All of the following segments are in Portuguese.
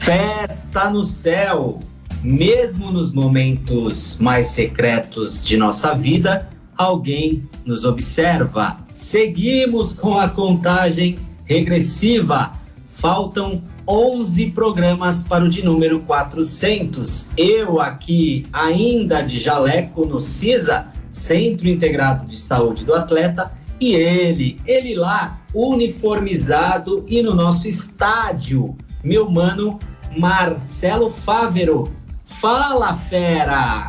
Festa no céu! Mesmo nos momentos mais secretos de nossa vida, alguém nos observa. Seguimos com a contagem regressiva. Faltam 11 programas para o de número 400. Eu aqui, ainda de jaleco no CISA, Centro Integrado de Saúde do Atleta, e ele, ele lá, uniformizado e no nosso estádio, meu mano Marcelo Fávero. Fala, fera!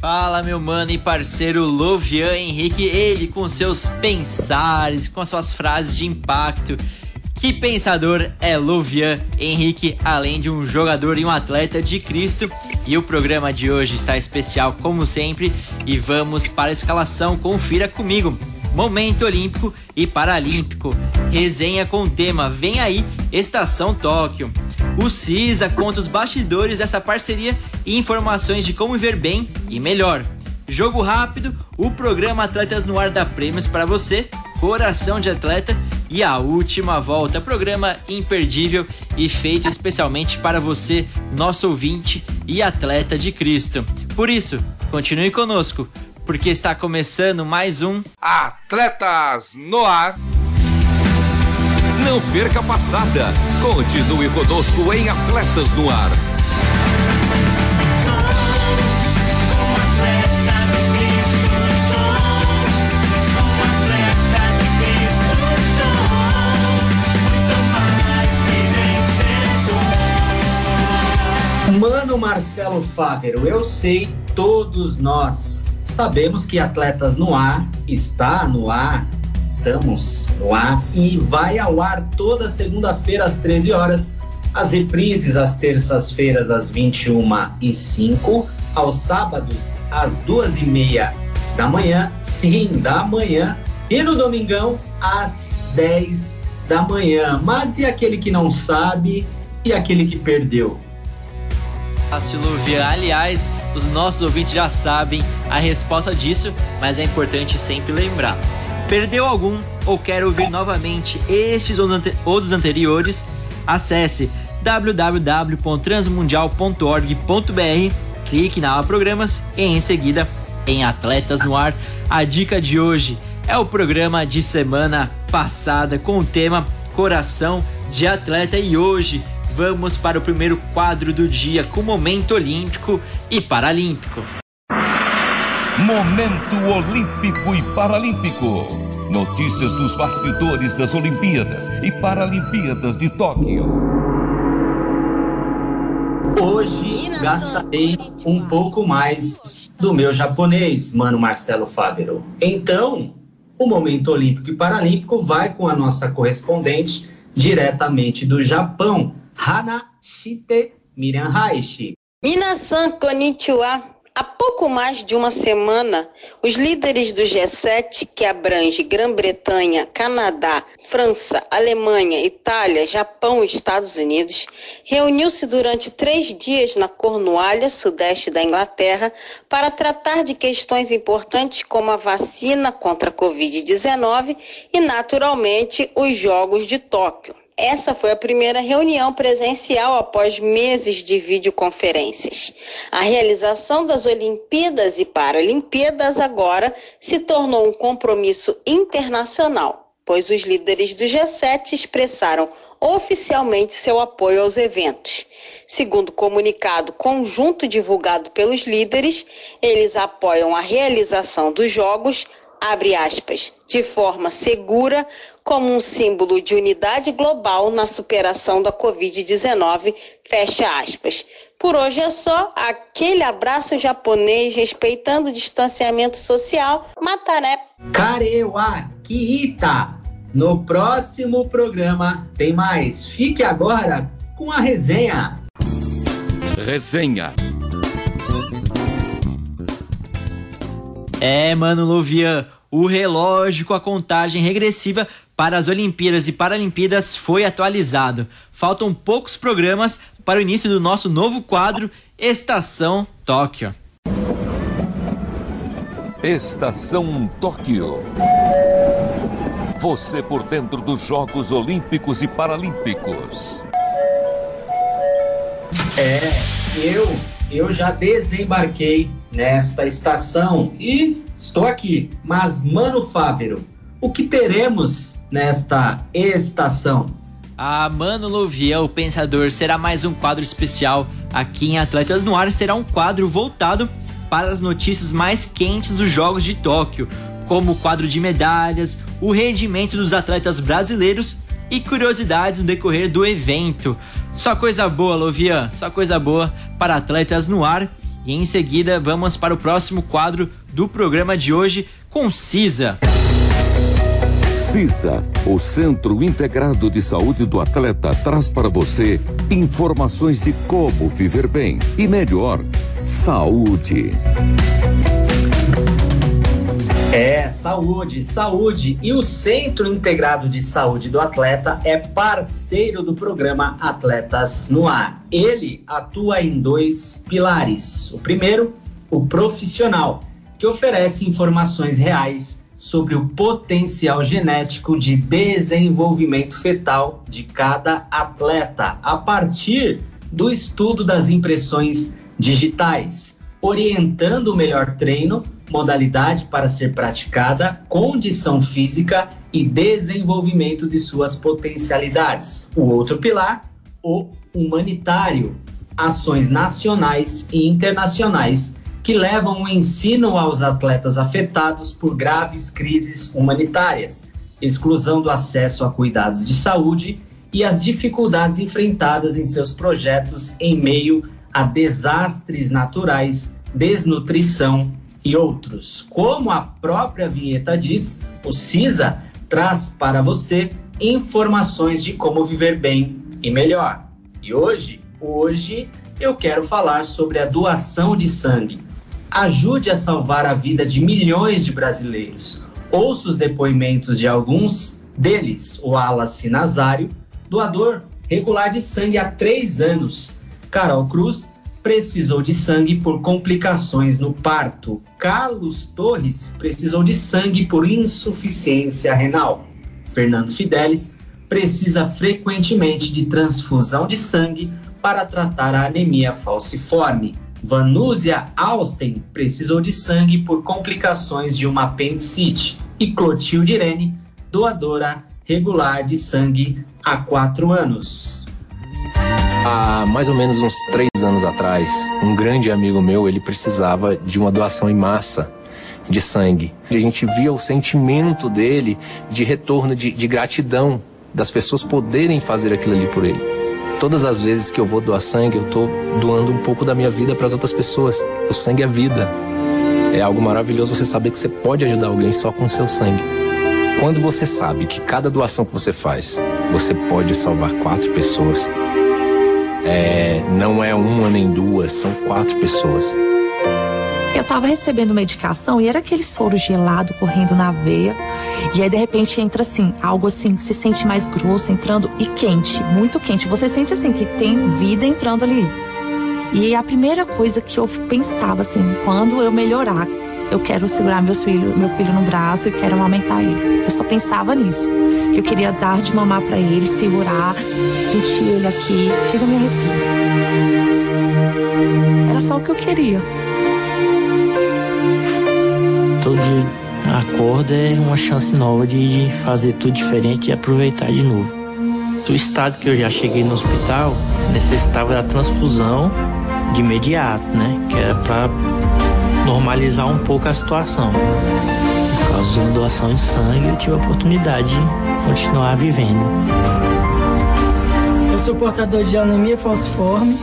Fala, meu mano e parceiro Lovian Henrique, ele com seus pensares, com suas frases de impacto. Que pensador é Lovian Henrique, além de um jogador e um atleta de Cristo. E o programa de hoje está especial, como sempre, e vamos para a escalação. Confira comigo. Momento Olímpico e Paralímpico. Resenha com o tema Vem aí, Estação Tóquio. O CISA conta os bastidores dessa parceria e informações de como viver bem e melhor. Jogo rápido, o programa Atletas no Ar dá prêmios para você, Coração de Atleta e a última volta, programa imperdível e feito especialmente para você, nosso ouvinte e atleta de Cristo. Por isso, continue conosco, porque está começando mais um Atletas no Ar. Não perca a passada. Continue conosco em Atletas no Ar. Mano Marcelo Fávero, eu sei, todos nós sabemos que Atletas no Ar está no ar, estamos ar e vai ao ar toda segunda-feira às 13 horas, as reprises às terças-feiras às 21 e 05, aos sábados às duas e meia da manhã, sim, da manhã, e no domingão às 10 da manhã. Mas e aquele que não sabe e aquele que perdeu? a Silvia. Aliás, os nossos ouvintes já sabem a resposta disso, mas é importante sempre lembrar. Perdeu algum ou quer ouvir novamente estes ou dos anteriores? Acesse www.transmundial.org.br, clique na aba Programas e em seguida em Atletas no Ar. A dica de hoje é o programa de semana passada com o tema Coração de Atleta e hoje vamos para o primeiro quadro do dia com momento olímpico e paralímpico. Momento Olímpico e Paralímpico. Notícias dos bastidores das Olimpíadas e Paralimpíadas de Tóquio. Hoje gastarei um pouco mais do meu japonês, mano Marcelo Fávero. Então, o Momento Olímpico e Paralímpico vai com a nossa correspondente diretamente do Japão, Hana Shite Miriam Raishi. Minasan konnichiwa. Há pouco mais de uma semana, os líderes do G7, que abrange Grã-Bretanha, Canadá, França, Alemanha, Itália, Japão e Estados Unidos, reuniu-se durante três dias na Cornualha, sudeste da Inglaterra, para tratar de questões importantes como a vacina contra a Covid-19 e, naturalmente, os Jogos de Tóquio. Essa foi a primeira reunião presencial após meses de videoconferências. A realização das Olimpíadas e Paralimpíadas agora se tornou um compromisso internacional, pois os líderes do G7 expressaram oficialmente seu apoio aos eventos. Segundo o comunicado conjunto divulgado pelos líderes, eles apoiam a realização dos Jogos abre aspas, de forma segura, como um símbolo de unidade global na superação da Covid-19, fecha aspas. Por hoje é só aquele abraço japonês respeitando o distanciamento social, Mataré. Karewa Kiita. No próximo programa tem mais. Fique agora com a resenha. Resenha. É, mano, Luvian, o relógio com a contagem regressiva para as Olimpíadas e Paralimpíadas foi atualizado. Faltam poucos programas para o início do nosso novo quadro Estação Tóquio. Estação Tóquio. Você por dentro dos Jogos Olímpicos e Paralímpicos. É, eu eu já desembarquei nesta estação e estou aqui. Mas Mano Fávero, o que teremos nesta estação? Ah, Mano Louvier, o Pensador, será mais um quadro especial aqui em Atletas no Ar. Será um quadro voltado para as notícias mais quentes dos Jogos de Tóquio, como o quadro de medalhas, o rendimento dos atletas brasileiros e curiosidades no decorrer do evento. Só coisa boa, Lovian, só coisa boa para Atletas no Ar. E em seguida vamos para o próximo quadro do programa de hoje com CISA. CISA, o Centro Integrado de Saúde do Atleta, traz para você informações de como viver bem e melhor. Saúde. É, saúde, saúde. E o Centro Integrado de Saúde do Atleta é parceiro do programa Atletas no Ar. Ele atua em dois pilares. O primeiro, o profissional, que oferece informações reais sobre o potencial genético de desenvolvimento fetal de cada atleta, a partir do estudo das impressões digitais, orientando o melhor treino modalidade para ser praticada, condição física e desenvolvimento de suas potencialidades. O outro pilar, o humanitário, ações nacionais e internacionais que levam o ensino aos atletas afetados por graves crises humanitárias, exclusão do acesso a cuidados de saúde e as dificuldades enfrentadas em seus projetos em meio a desastres naturais, desnutrição e outros. Como a própria vinheta diz, o CISA traz para você informações de como viver bem e melhor. E hoje, hoje eu quero falar sobre a doação de sangue. Ajude a salvar a vida de milhões de brasileiros. Ouça os depoimentos de alguns deles, o Wallace Nazário, doador regular de sangue há três anos, Carol Cruz, precisou de sangue por complicações no parto. Carlos Torres precisou de sangue por insuficiência renal. Fernando Fidelis precisa frequentemente de transfusão de sangue para tratar a anemia falciforme. Vanúzia Austen precisou de sangue por complicações de uma apendicite. E Clotilde Irene, doadora regular de sangue há quatro anos. Há mais ou menos uns três anos atrás, um grande amigo meu, ele precisava de uma doação em massa de sangue. A gente via o sentimento dele de retorno, de, de gratidão das pessoas poderem fazer aquilo ali por ele. Todas as vezes que eu vou doar sangue, eu estou doando um pouco da minha vida para as outras pessoas. O sangue é vida. É algo maravilhoso você saber que você pode ajudar alguém só com o seu sangue. Quando você sabe que cada doação que você faz, você pode salvar quatro pessoas, é, não é uma nem duas, são quatro pessoas. Eu tava recebendo medicação e era aquele soro gelado correndo na veia. E aí, de repente, entra assim, algo assim que se sente mais grosso entrando e quente, muito quente. Você sente assim que tem vida entrando ali. E a primeira coisa que eu pensava assim, quando eu melhorar, eu quero segurar meus filhos, meu filho no braço e quero amamentar ele. Eu só pensava nisso. Que eu queria dar de mamar para ele, segurar, sentir ele aqui. Chega a me arrepio. Era só o que eu queria. Todo dia acordo é uma chance nova de fazer tudo diferente e aproveitar de novo. Do estado que eu já cheguei no hospital, necessitava da transfusão de imediato, né? Que era para normalizar um pouco a situação. Por causa da doação de sangue, eu tive a oportunidade de continuar vivendo. Eu sou portador de anemia falciforme.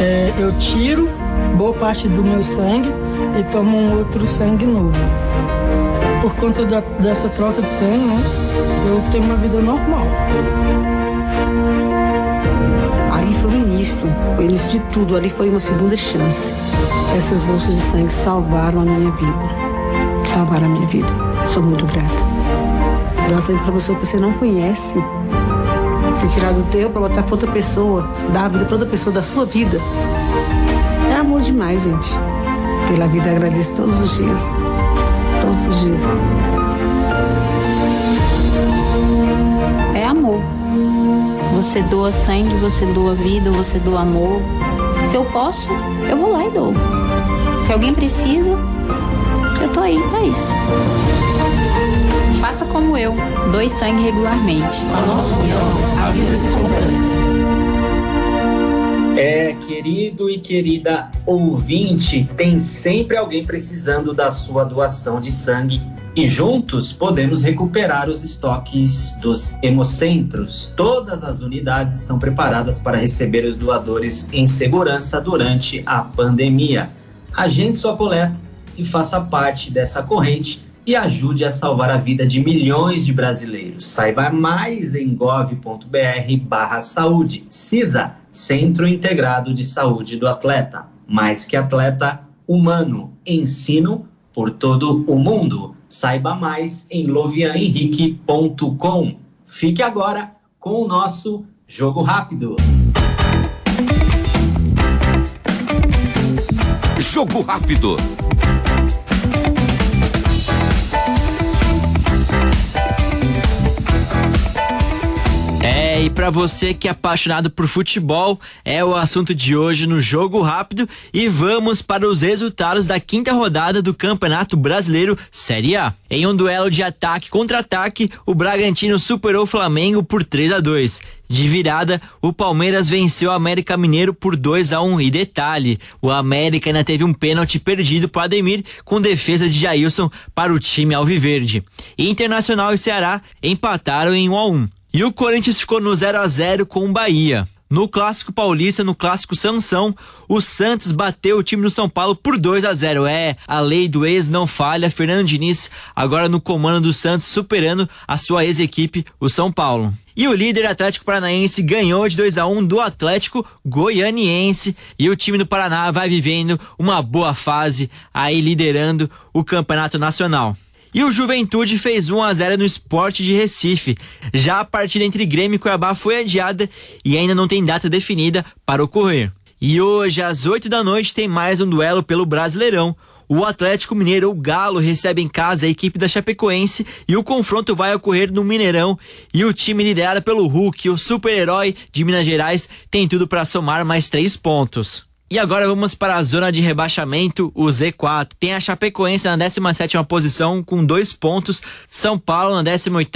É, eu tiro boa parte do meu sangue e tomo um outro sangue novo. por conta da, dessa troca de sangue, né? Eu tenho uma vida normal. Ali foi o início, o início de tudo. Ali foi uma segunda chance. Essas bolsas de sangue salvaram a minha vida. Salvaram a minha vida. Sou muito grata. Dar sangue para pessoa que você não conhece. Se tirar do teu para botar para outra pessoa, dar a vida para outra pessoa da sua vida. Demais, gente. Pela vida agradeço todos os dias. Todos os dias. É amor. Você doa sangue, você doa vida, você doa amor. Se eu posso, eu vou lá e dou. Se alguém precisa, eu tô aí para isso. Faça como eu, doe sangue regularmente. Com a nossa união, a vida se completa. É, querido e querida ouvinte, tem sempre alguém precisando da sua doação de sangue e juntos podemos recuperar os estoques dos hemocentros. Todas as unidades estão preparadas para receber os doadores em segurança durante a pandemia. Agende sua coleta e faça parte dessa corrente e ajude a salvar a vida de milhões de brasileiros. Saiba mais em gov.br/saúde. CISA Centro Integrado de Saúde do Atleta. Mais que atleta, humano. Ensino por todo o mundo. Saiba mais em lovianhenrique.com. Fique agora com o nosso Jogo Rápido. Jogo Rápido. E para você que é apaixonado por futebol, é o assunto de hoje no Jogo Rápido e vamos para os resultados da quinta rodada do Campeonato Brasileiro Série A. Em um duelo de ataque contra ataque, o Bragantino superou o Flamengo por 3 a 2. De virada, o Palmeiras venceu o América Mineiro por 2 a 1 e detalhe, o América ainda teve um pênalti perdido para Ademir com defesa de Jailson para o time alviverde. Internacional e Ceará empataram em 1 a 1. E o Corinthians ficou no 0 a 0 com o Bahia. No Clássico Paulista, no Clássico Sansão, o Santos bateu o time do São Paulo por 2 a 0. É, a lei do ex não falha. Fernando Diniz agora no comando do Santos, superando a sua ex-equipe, o São Paulo. E o líder Atlético Paranaense ganhou de 2 a 1 do Atlético Goianiense e o time do Paraná vai vivendo uma boa fase aí liderando o Campeonato Nacional. E o Juventude fez 1 a 0 no Esporte de Recife. Já a partida entre Grêmio e Cuiabá foi adiada e ainda não tem data definida para ocorrer. E hoje, às 8 da noite, tem mais um duelo pelo Brasileirão. O Atlético Mineiro, o Galo, recebe em casa a equipe da Chapecoense e o confronto vai ocorrer no Mineirão. E o time liderado pelo Hulk, o super-herói de Minas Gerais, tem tudo para somar mais três pontos. E agora vamos para a zona de rebaixamento, o Z4. Tem a Chapecoense na 17 posição com dois pontos, São Paulo na 18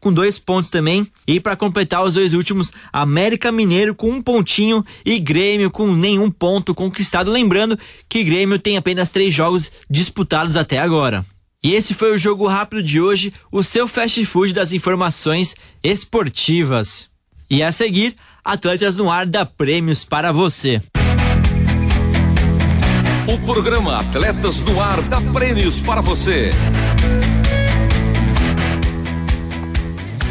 com dois pontos também. E para completar os dois últimos, América Mineiro com um pontinho e Grêmio com nenhum ponto conquistado. Lembrando que Grêmio tem apenas três jogos disputados até agora. E esse foi o jogo rápido de hoje, o seu fast food das informações esportivas. E a seguir, Atletas no Ar dá prêmios para você. O programa Atletas do Ar dá prêmios para você.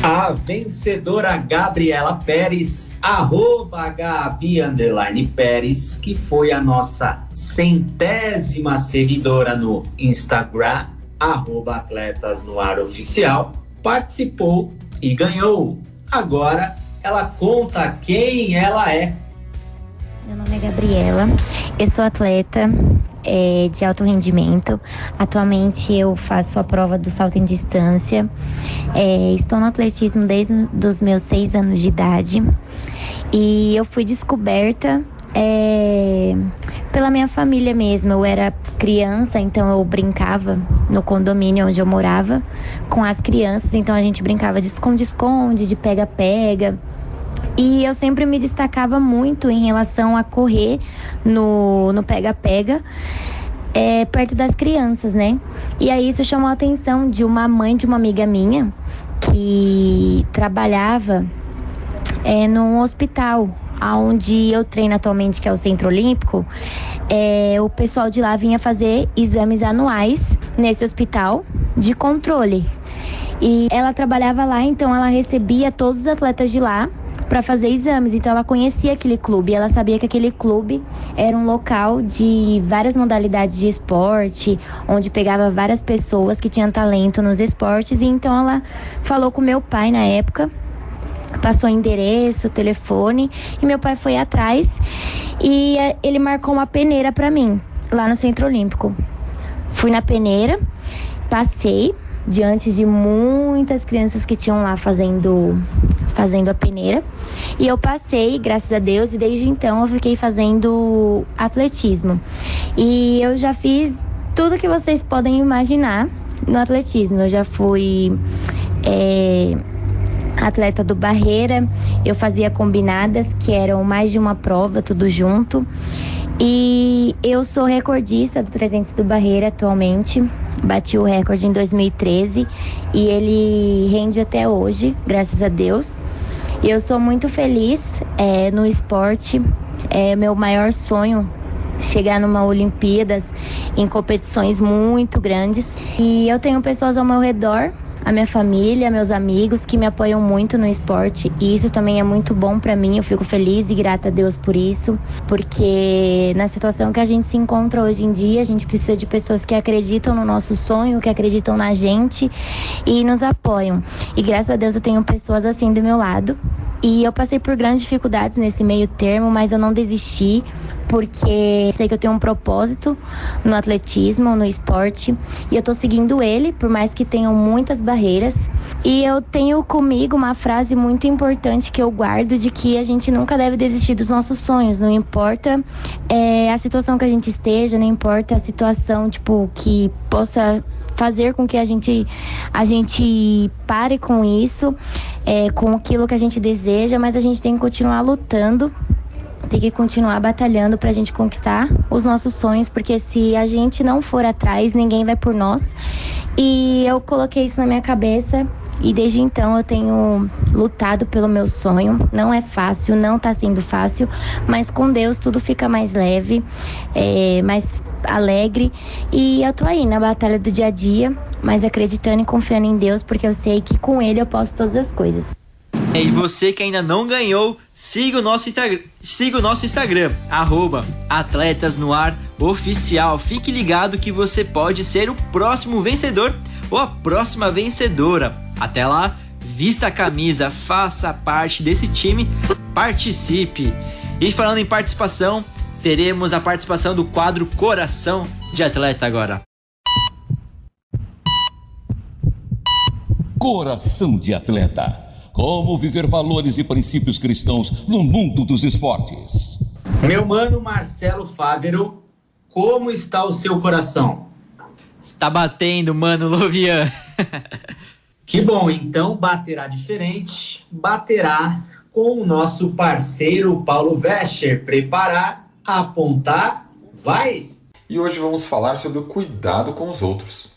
A vencedora Gabriela Pérez, arroba Gabi Underline Pérez, que foi a nossa centésima seguidora no Instagram, arroba Atletas no Ar Oficial, participou e ganhou. Agora ela conta quem ela é meu nome é Gabriela, eu sou atleta é, de alto rendimento. Atualmente eu faço a prova do salto em distância. É, estou no atletismo desde os meus seis anos de idade e eu fui descoberta é, pela minha família mesmo. Eu era criança, então eu brincava no condomínio onde eu morava com as crianças, então a gente brincava de esconde-esconde, de pega-pega. E eu sempre me destacava muito em relação a correr no pega-pega é, perto das crianças, né? E aí isso chamou a atenção de uma mãe de uma amiga minha que trabalhava é, num hospital onde eu treino atualmente, que é o Centro Olímpico, é, o pessoal de lá vinha fazer exames anuais nesse hospital de controle. E ela trabalhava lá, então ela recebia todos os atletas de lá para fazer exames. Então ela conhecia aquele clube, ela sabia que aquele clube era um local de várias modalidades de esporte, onde pegava várias pessoas que tinham talento nos esportes. E então ela falou com meu pai na época passou endereço, telefone e meu pai foi atrás e eh, ele marcou uma peneira para mim lá no Centro Olímpico. Fui na peneira, passei diante de muitas crianças que tinham lá fazendo fazendo a peneira. E eu passei, graças a Deus, e desde então eu fiquei fazendo atletismo. E eu já fiz tudo que vocês podem imaginar no atletismo. Eu já fui é, atleta do Barreira, eu fazia combinadas, que eram mais de uma prova, tudo junto. E eu sou recordista do 300 do Barreira atualmente. Bati o recorde em 2013 e ele rende até hoje, graças a Deus. E eu sou muito feliz é, no esporte. É meu maior sonho chegar numa Olimpíadas em competições muito grandes. E eu tenho pessoas ao meu redor a minha família, meus amigos que me apoiam muito no esporte e isso também é muito bom para mim. Eu fico feliz e grata a Deus por isso, porque na situação que a gente se encontra hoje em dia, a gente precisa de pessoas que acreditam no nosso sonho, que acreditam na gente e nos apoiam. E graças a Deus eu tenho pessoas assim do meu lado. E eu passei por grandes dificuldades nesse meio termo, mas eu não desisti porque sei que eu tenho um propósito no atletismo, no esporte, e eu tô seguindo ele, por mais que tenham muitas barreiras. E eu tenho comigo uma frase muito importante que eu guardo de que a gente nunca deve desistir dos nossos sonhos, não importa é, a situação que a gente esteja, não importa a situação tipo que possa fazer com que a gente a gente pare com isso, é, com aquilo que a gente deseja, mas a gente tem que continuar lutando tem que continuar batalhando para a gente conquistar os nossos sonhos, porque se a gente não for atrás, ninguém vai por nós. E eu coloquei isso na minha cabeça e desde então eu tenho lutado pelo meu sonho. Não é fácil, não está sendo fácil, mas com Deus tudo fica mais leve, é, mais alegre. E eu tô aí na batalha do dia a dia, mas acreditando e confiando em Deus, porque eu sei que com Ele eu posso todas as coisas. E você que ainda não ganhou, siga o nosso Instagram, siga o nosso Instagram, arroba. Fique ligado que você pode ser o próximo vencedor ou a próxima vencedora. Até lá, vista a camisa, faça parte desse time, participe. E falando em participação, teremos a participação do quadro Coração de Atleta agora. Coração de Atleta. Como viver valores e princípios cristãos no mundo dos esportes. Meu mano Marcelo Fávero, como está o seu coração? Está batendo, mano Lovian. que bom, então baterá diferente, baterá com o nosso parceiro Paulo Vescher. Preparar, apontar, vai! E hoje vamos falar sobre o cuidado com os outros.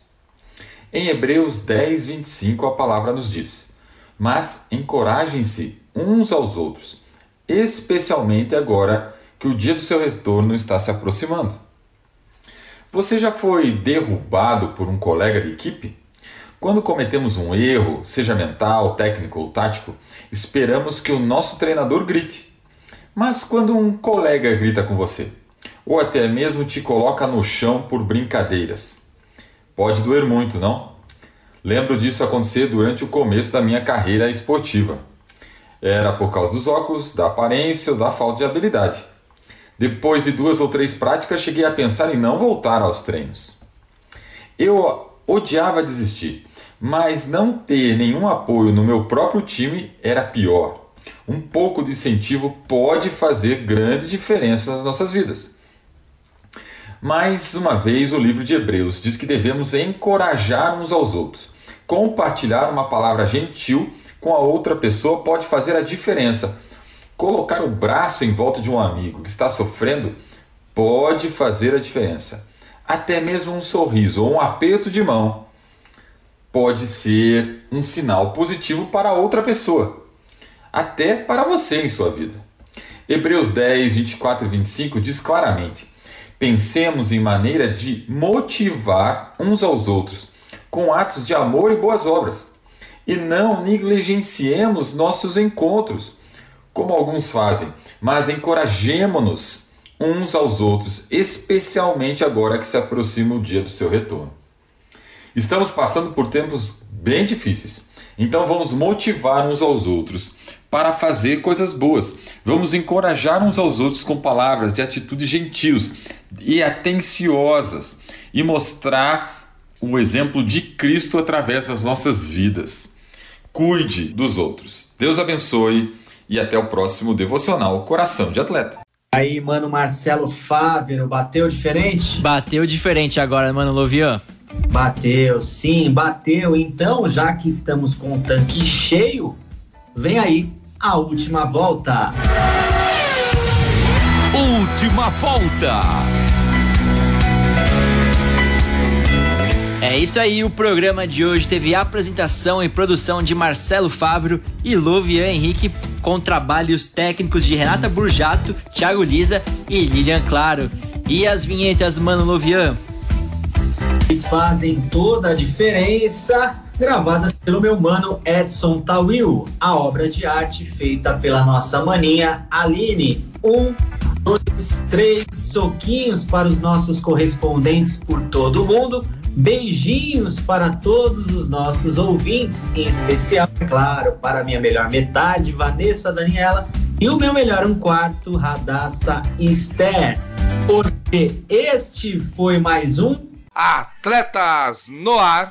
Em Hebreus 10, 25, a palavra nos diz mas encorajem-se uns aos outros, especialmente agora que o dia do seu retorno está se aproximando. Você já foi derrubado por um colega de equipe? Quando cometemos um erro, seja mental, técnico ou tático, esperamos que o nosso treinador grite. Mas quando um colega grita com você, ou até mesmo te coloca no chão por brincadeiras, pode doer muito, não? Lembro disso acontecer durante o começo da minha carreira esportiva. Era por causa dos óculos, da aparência ou da falta de habilidade. Depois de duas ou três práticas, cheguei a pensar em não voltar aos treinos. Eu odiava desistir, mas não ter nenhum apoio no meu próprio time era pior. Um pouco de incentivo pode fazer grande diferença nas nossas vidas. Mais uma vez, o livro de Hebreus diz que devemos encorajar uns aos outros. Compartilhar uma palavra gentil com a outra pessoa pode fazer a diferença. Colocar o braço em volta de um amigo que está sofrendo pode fazer a diferença. Até mesmo um sorriso ou um aperto de mão pode ser um sinal positivo para outra pessoa, até para você em sua vida. Hebreus 10, 24 e 25 diz claramente: Pensemos em maneira de motivar uns aos outros com atos de amor e boas obras. E não negligenciemos nossos encontros, como alguns fazem, mas encorajemo-nos uns aos outros, especialmente agora que se aproxima o dia do seu retorno. Estamos passando por tempos bem difíceis, então vamos motivar uns aos outros para fazer coisas boas. Vamos encorajar uns aos outros com palavras de atitudes gentios e atenciosas e mostrar o exemplo de Cristo através das nossas vidas. Cuide dos outros. Deus abençoe e até o próximo devocional Coração de Atleta. Aí, mano, Marcelo Fávero, bateu diferente? Bateu diferente agora, mano, Lovian. Bateu, sim, bateu. Então, já que estamos com o tanque cheio, vem aí a última volta. Última volta. É isso aí, o programa de hoje teve apresentação e produção de Marcelo Fábio e Lovian Henrique, com trabalhos técnicos de Renata Burjato, Thiago Lisa e Lilian Claro. E as vinhetas, mano Lovian? Que fazem toda a diferença, gravadas pelo meu mano Edson Tawil. A obra de arte feita pela nossa maninha Aline. Um, dois, três soquinhos para os nossos correspondentes por todo o mundo. Beijinhos para todos os nossos ouvintes, em especial, é claro, para minha melhor metade, Vanessa Daniela, e o meu melhor um quarto, Radassa Esther. Porque este foi mais um Atletas no Ar.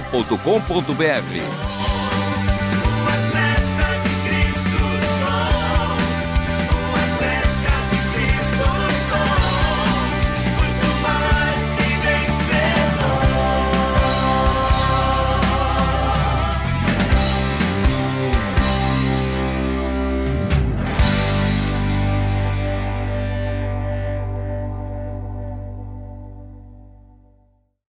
transmundial.com.br.